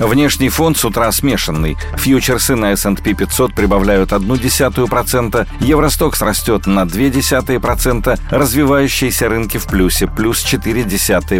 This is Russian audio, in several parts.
Внешний фонд с утра смешанный. Фьючерсы на S&P 500 прибавляют процента, Евростокс растет на процента, развивающиеся рынки в плюсе плюс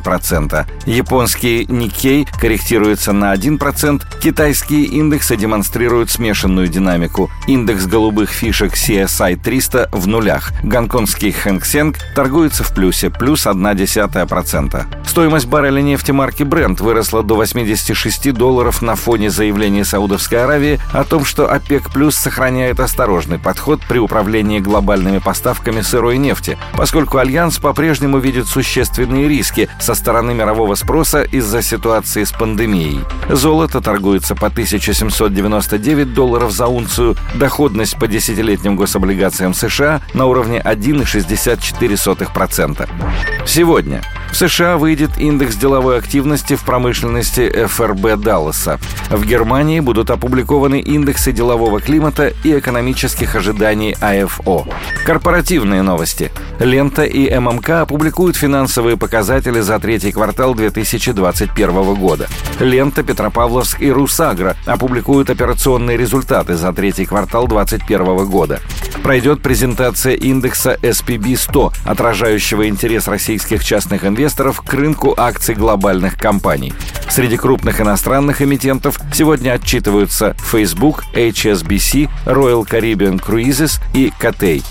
процента. Японские Никей корректируются на 1%, китайские индексы демонстрируют смешанную динамику. Индекс голубых фишек CSI 300 в нулях. Гонконгский Хэнк Сенг торгуется в плюсе плюс процента. Стоимость барреля нефти марки Brent выросла до 86 долларов на фоне заявления Саудовской Аравии о том, что ОПЕК плюс сохраняет осторожный подход при управлении глобальными поставками сырой нефти, поскольку Альянс по-прежнему видит существенные риски со стороны мирового спроса из-за ситуации с пандемией. Золото торгуется по 1799 долларов за унцию, доходность по десятилетним гособлигациям США на уровне 1,64%. Сегодня в США выйдет индекс деловой активности в промышленности ФРБ Далласа. В Германии будут опубликованы индексы делового климата и экономических ожиданий АФО. Корпоративные новости. Лента и ММК опубликуют финансовые показатели за третий квартал 2021 года. Лента, Петропавловск и Русагра опубликуют операционные результаты за третий квартал 2021 года. Пройдет презентация индекса SPB 100, отражающего интерес российских частных инвесторов к рынку акций глобальных компаний. Среди крупных иностранных эмитентов сегодня отчитываются Facebook, HSBC, Royal Caribbean Cruises и Cathay.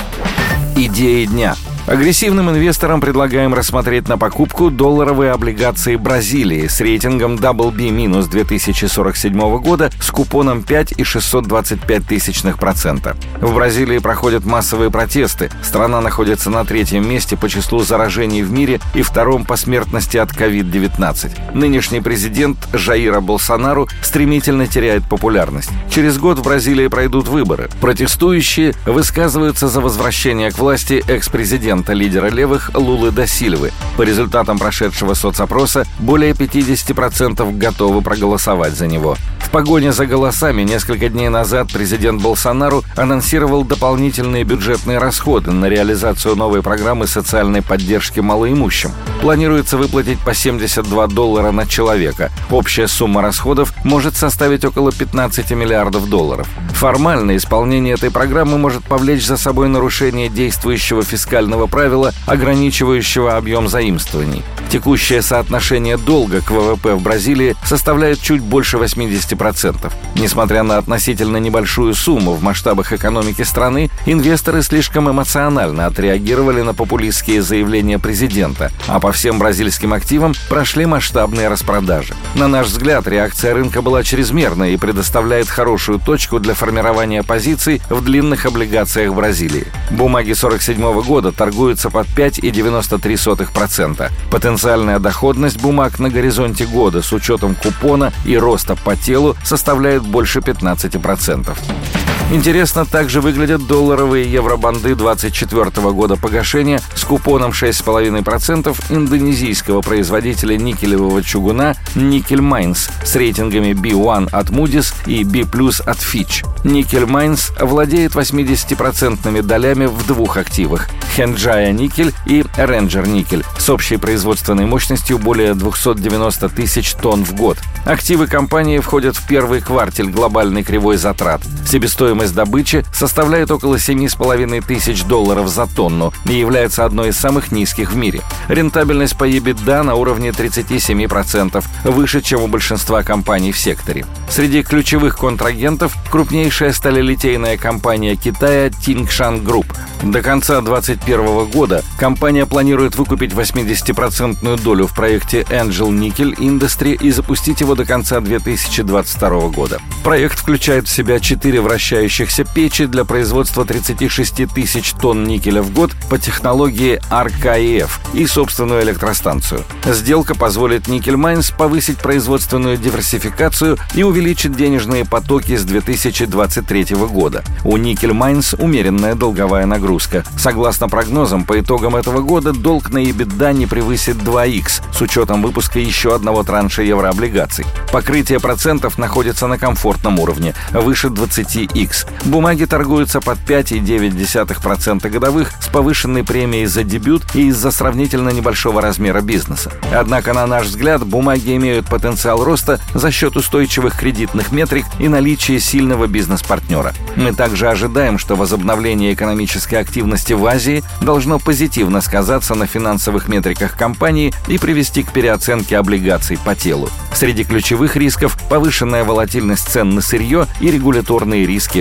Идеи дня – Агрессивным инвесторам предлагаем рассмотреть на покупку долларовые облигации Бразилии с рейтингом WB- 2047 года с купоном 5,625 тысячных процента. В Бразилии проходят массовые протесты. Страна находится на третьем месте по числу заражений в мире и втором по смертности от COVID-19. Нынешний президент Жаира Болсонару стремительно теряет популярность. Через год в Бразилии пройдут выборы. Протестующие высказываются за возвращение к власти экс-президента президента лидера левых Лулы Досильвы. По результатам прошедшего соцопроса более 50% готовы проголосовать за него погоне за голосами несколько дней назад президент Болсонару анонсировал дополнительные бюджетные расходы на реализацию новой программы социальной поддержки малоимущим. Планируется выплатить по 72 доллара на человека. Общая сумма расходов может составить около 15 миллиардов долларов. Формально исполнение этой программы может повлечь за собой нарушение действующего фискального правила, ограничивающего объем заимствований. Текущее соотношение долга к ВВП в Бразилии составляет чуть больше 80%. Несмотря на относительно небольшую сумму в масштабах экономики страны, инвесторы слишком эмоционально отреагировали на популистские заявления президента, а по всем бразильским активам прошли масштабные распродажи. На наш взгляд, реакция рынка была чрезмерной и предоставляет хорошую точку для формирования позиций в длинных облигациях Бразилии. Бумаги 47 года торгуются под 5,93%. Потенциал Потенциальная доходность бумаг на горизонте года с учетом купона и роста по телу составляет больше 15%. Интересно также выглядят долларовые евробонды 24 года погашения с купоном 6,5% индонезийского производителя никелевого чугуна Nickel Mines с рейтингами B1 от Moody's и B+, от Fitch. Nickel Mines владеет 80% долями в двух активах – Hengjaya Nickel и Ranger Nickel с общей производственной мощностью более 290 тысяч тонн в год. Активы компании входят в первый квартель глобальной кривой затрат. Себестоимость Стоимость добычи составляет около 7,5 тысяч долларов за тонну и является одной из самых низких в мире. Рентабельность по EBITDA на уровне 37%, выше, чем у большинства компаний в секторе. Среди ключевых контрагентов крупнейшая сталелитейная компания Китая Tingshan Group. До конца 2021 года компания планирует выкупить 80% долю в проекте Angel Nickel Industry и запустить его до конца 2022 года. Проект включает в себя четыре вращающие вращающихся печи для производства 36 тысяч тонн никеля в год по технологии RKEF и собственную электростанцию. Сделка позволит Nickel Mines повысить производственную диверсификацию и увеличить денежные потоки с 2023 года. У Nickel Mines умеренная долговая нагрузка. Согласно прогнозам, по итогам этого года долг на EBITDA не превысит 2х с учетом выпуска еще одного транша еврооблигаций. Покрытие процентов находится на комфортном уровне, выше 20х. Бумаги торгуются под 5,9% годовых с повышенной премией за дебют и из-за сравнительно небольшого размера бизнеса. Однако, на наш взгляд, бумаги имеют потенциал роста за счет устойчивых кредитных метрик и наличия сильного бизнес-партнера. Мы также ожидаем, что возобновление экономической активности в Азии должно позитивно сказаться на финансовых метриках компании и привести к переоценке облигаций по телу. Среди ключевых рисков – повышенная волатильность цен на сырье и регуляторные риски